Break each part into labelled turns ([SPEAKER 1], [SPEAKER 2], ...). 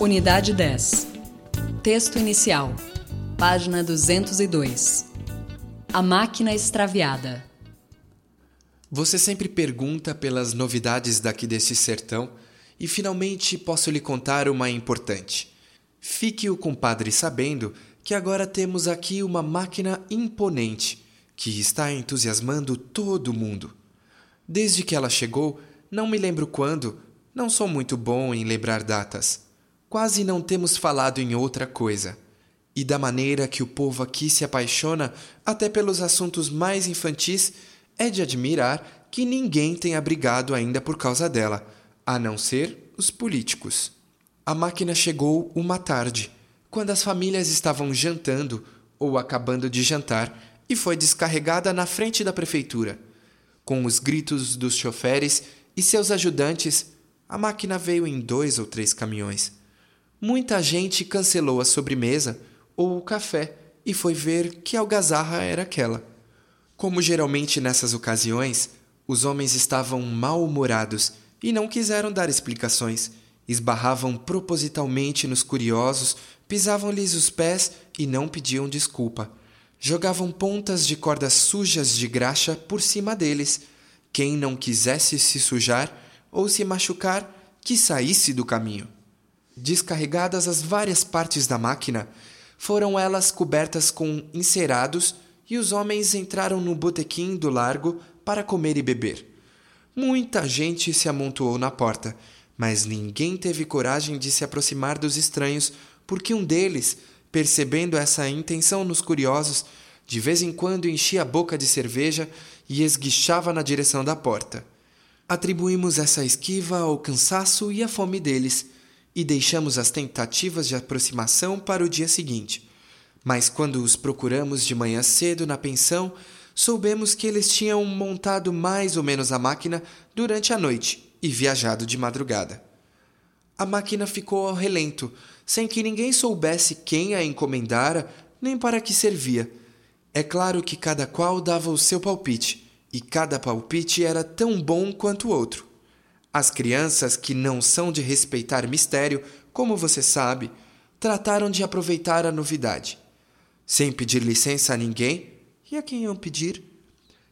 [SPEAKER 1] Unidade 10. Texto inicial. Página 202. A máquina extraviada.
[SPEAKER 2] Você sempre pergunta pelas novidades daqui desse sertão e finalmente posso lhe contar uma importante. Fique o compadre sabendo que agora temos aqui uma máquina imponente que está entusiasmando todo mundo. Desde que ela chegou, não me lembro quando, não sou muito bom em lembrar datas. Quase não temos falado em outra coisa. E da maneira que o povo aqui se apaixona até pelos assuntos mais infantis, é de admirar que ninguém tenha brigado ainda por causa dela, a não ser os políticos. A máquina chegou uma tarde, quando as famílias estavam jantando ou acabando de jantar, e foi descarregada na frente da prefeitura. Com os gritos dos choferes e seus ajudantes, a máquina veio em dois ou três caminhões. Muita gente cancelou a sobremesa ou o café e foi ver que algazarra era aquela. Como geralmente nessas ocasiões, os homens estavam mal-humorados e não quiseram dar explicações. Esbarravam propositalmente nos curiosos, pisavam-lhes os pés e não pediam desculpa. Jogavam pontas de cordas sujas de graxa por cima deles. Quem não quisesse se sujar ou se machucar, que saísse do caminho. Descarregadas as várias partes da máquina, foram elas cobertas com encerados e os homens entraram no botequim do largo para comer e beber. Muita gente se amontoou na porta, mas ninguém teve coragem de se aproximar dos estranhos, porque um deles, percebendo essa intenção nos curiosos, de vez em quando enchia a boca de cerveja e esguichava na direção da porta. Atribuímos essa esquiva ao cansaço e à fome deles e deixamos as tentativas de aproximação para o dia seguinte. Mas quando os procuramos de manhã cedo na pensão, soubemos que eles tinham montado mais ou menos a máquina durante a noite e viajado de madrugada. A máquina ficou ao relento, sem que ninguém soubesse quem a encomendara nem para que servia. É claro que cada qual dava o seu palpite, e cada palpite era tão bom quanto o outro. As crianças, que não são de respeitar mistério, como você sabe, trataram de aproveitar a novidade. Sem pedir licença a ninguém, e a quem iam pedir?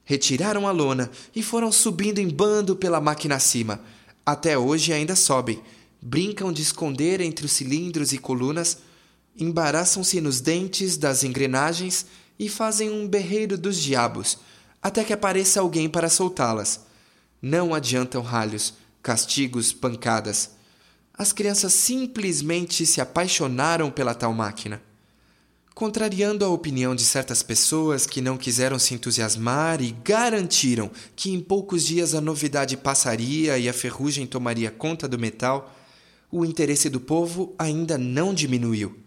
[SPEAKER 2] Retiraram a lona e foram subindo em bando pela máquina acima. Até hoje ainda sobem. Brincam de esconder entre os cilindros e colunas, embaraçam-se nos dentes das engrenagens e fazem um berreiro dos diabos, até que apareça alguém para soltá-las. Não adiantam ralhos, castigos, pancadas. As crianças simplesmente se apaixonaram pela tal máquina. Contrariando a opinião de certas pessoas que não quiseram se entusiasmar e garantiram que em poucos dias a novidade passaria e a ferrugem tomaria conta do metal, o interesse do povo ainda não diminuiu.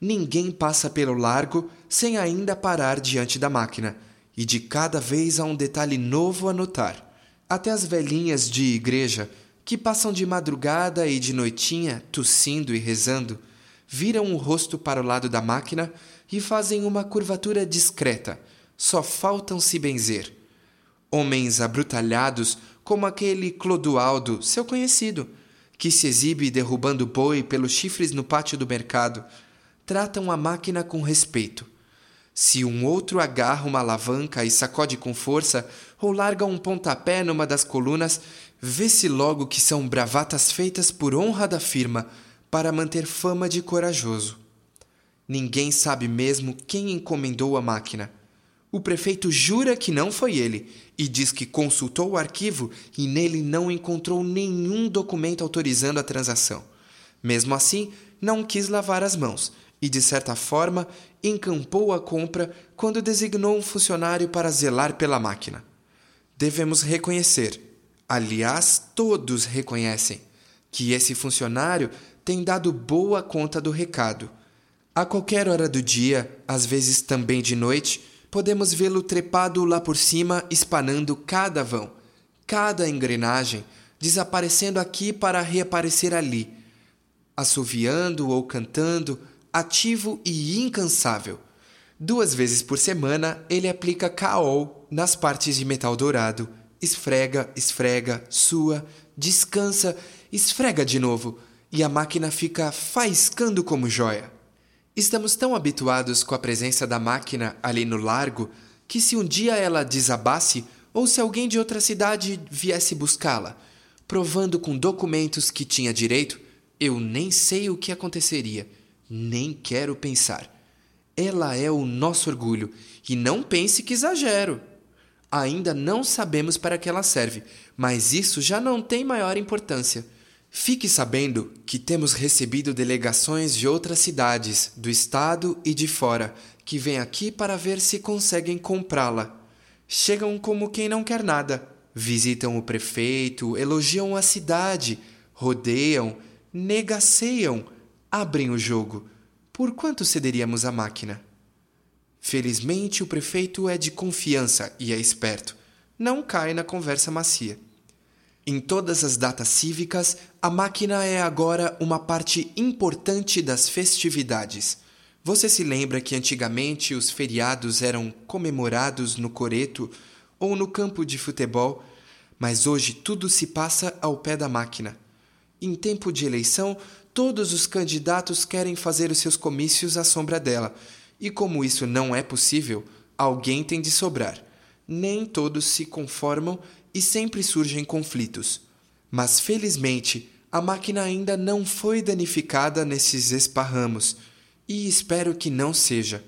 [SPEAKER 2] Ninguém passa pelo largo sem ainda parar diante da máquina, e de cada vez há um detalhe novo a notar. Até as velhinhas de igreja que passam de madrugada e de noitinha tossindo e rezando, viram o rosto para o lado da máquina e fazem uma curvatura discreta, só faltam se benzer. Homens abrutalhados, como aquele Clodoaldo, seu conhecido, que se exibe derrubando boi pelos chifres no pátio do mercado, tratam a máquina com respeito. Se um outro agarra uma alavanca e sacode com força, ou larga um pontapé numa das colunas, vê-se logo que são bravatas feitas por honra da firma, para manter fama de corajoso. Ninguém sabe mesmo quem encomendou a máquina. O prefeito jura que não foi ele e diz que consultou o arquivo e nele não encontrou nenhum documento autorizando a transação. Mesmo assim, não quis lavar as mãos e, de certa forma, encampou a compra quando designou um funcionário para zelar pela máquina. Devemos reconhecer, aliás, todos reconhecem, que esse funcionário tem dado boa conta do recado. A qualquer hora do dia, às vezes também de noite, podemos vê-lo trepado lá por cima, espanando cada vão, cada engrenagem, desaparecendo aqui para reaparecer ali, assoviando ou cantando, ativo e incansável. Duas vezes por semana ele aplica caol nas partes de metal dourado, esfrega, esfrega, sua, descansa, esfrega de novo e a máquina fica faiscando como joia. Estamos tão habituados com a presença da máquina ali no largo que, se um dia ela desabasse ou se alguém de outra cidade viesse buscá-la, provando com documentos que tinha direito, eu nem sei o que aconteceria, nem quero pensar. Ela é o nosso orgulho e não pense que exagero. Ainda não sabemos para que ela serve, mas isso já não tem maior importância. Fique sabendo que temos recebido delegações de outras cidades, do estado e de fora, que vêm aqui para ver se conseguem comprá-la. Chegam como quem não quer nada, visitam o prefeito, elogiam a cidade, rodeiam, negaceiam, abrem o jogo. Por quanto cederíamos à máquina? Felizmente, o prefeito é de confiança e é esperto. Não cai na conversa macia. Em todas as datas cívicas, a máquina é agora uma parte importante das festividades. Você se lembra que antigamente os feriados eram comemorados no coreto ou no campo de futebol, mas hoje tudo se passa ao pé da máquina. Em tempo de eleição, todos os candidatos querem fazer os seus comícios à sombra dela, e como isso não é possível, alguém tem de sobrar. Nem todos se conformam e sempre surgem conflitos. Mas felizmente, a máquina ainda não foi danificada nesses esparramos, e espero que não seja.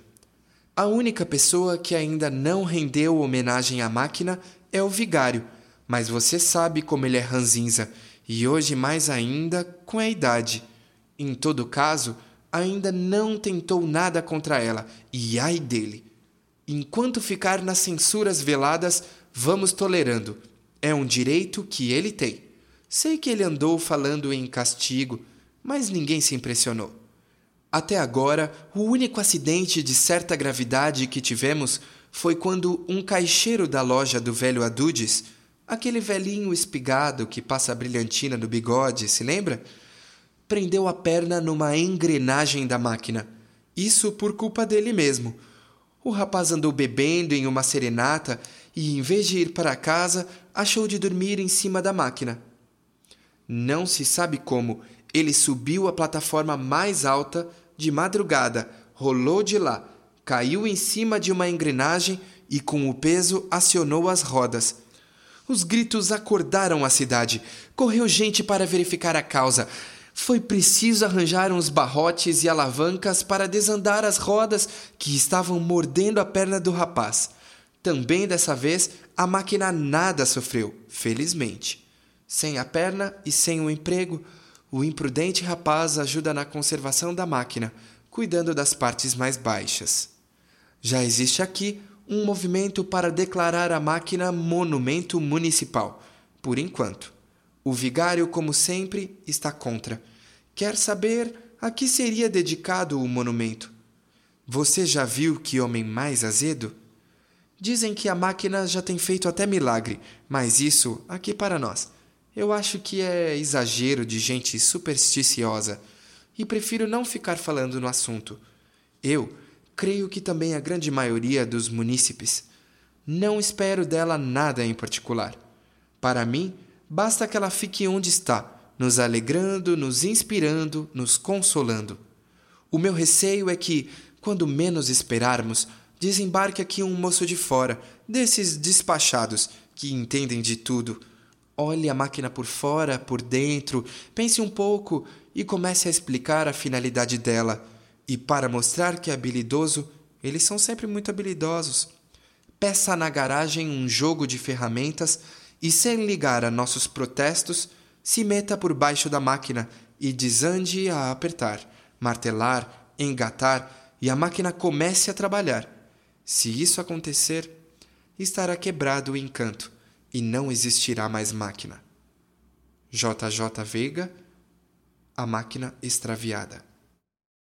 [SPEAKER 2] A única pessoa que ainda não rendeu homenagem à máquina é o vigário, mas você sabe como ele é ranzinza, e hoje mais ainda com a idade. Em todo caso, ainda não tentou nada contra ela, e ai dele. Enquanto ficar nas censuras veladas, vamos tolerando é um direito que ele tem. Sei que ele andou falando em castigo, mas ninguém se impressionou. Até agora, o único acidente de certa gravidade que tivemos foi quando um caixeiro da loja do velho Adudes, aquele velhinho espigado que passa brilhantina no bigode, se lembra? Prendeu a perna numa engrenagem da máquina. Isso por culpa dele mesmo. O rapaz andou bebendo em uma serenata e, em vez de ir para casa, achou de dormir em cima da máquina. Não se sabe como, ele subiu a plataforma mais alta de madrugada, rolou de lá, caiu em cima de uma engrenagem e, com o peso, acionou as rodas. Os gritos acordaram a cidade. Correu gente para verificar a causa. Foi preciso arranjar uns barrotes e alavancas para desandar as rodas que estavam mordendo a perna do rapaz. Também dessa vez a máquina nada sofreu, felizmente. Sem a perna e sem o emprego, o imprudente rapaz ajuda na conservação da máquina, cuidando das partes mais baixas. Já existe aqui um movimento para declarar a máquina monumento municipal, por enquanto. O vigário, como sempre, está contra. Quer saber a que seria dedicado o monumento? Você já viu que homem mais azedo? Dizem que a máquina já tem feito até milagre, mas isso aqui para nós. Eu acho que é exagero de gente supersticiosa e prefiro não ficar falando no assunto. Eu creio que também a grande maioria dos munícipes. Não espero dela nada em particular. Para mim, basta que ela fique onde está, nos alegrando, nos inspirando, nos consolando. O meu receio é que, quando menos esperarmos, desembarque aqui um moço de fora, desses despachados, que entendem de tudo. Olhe a máquina por fora, por dentro, pense um pouco e comece a explicar a finalidade dela. E para mostrar que é habilidoso, eles são sempre muito habilidosos. Peça na garagem um jogo de ferramentas e, sem ligar a nossos protestos, se meta por baixo da máquina e desande a apertar, martelar, engatar e a máquina comece a trabalhar. Se isso acontecer, estará quebrado o encanto e não existirá mais máquina. JJ Veiga, A Máquina Extraviada.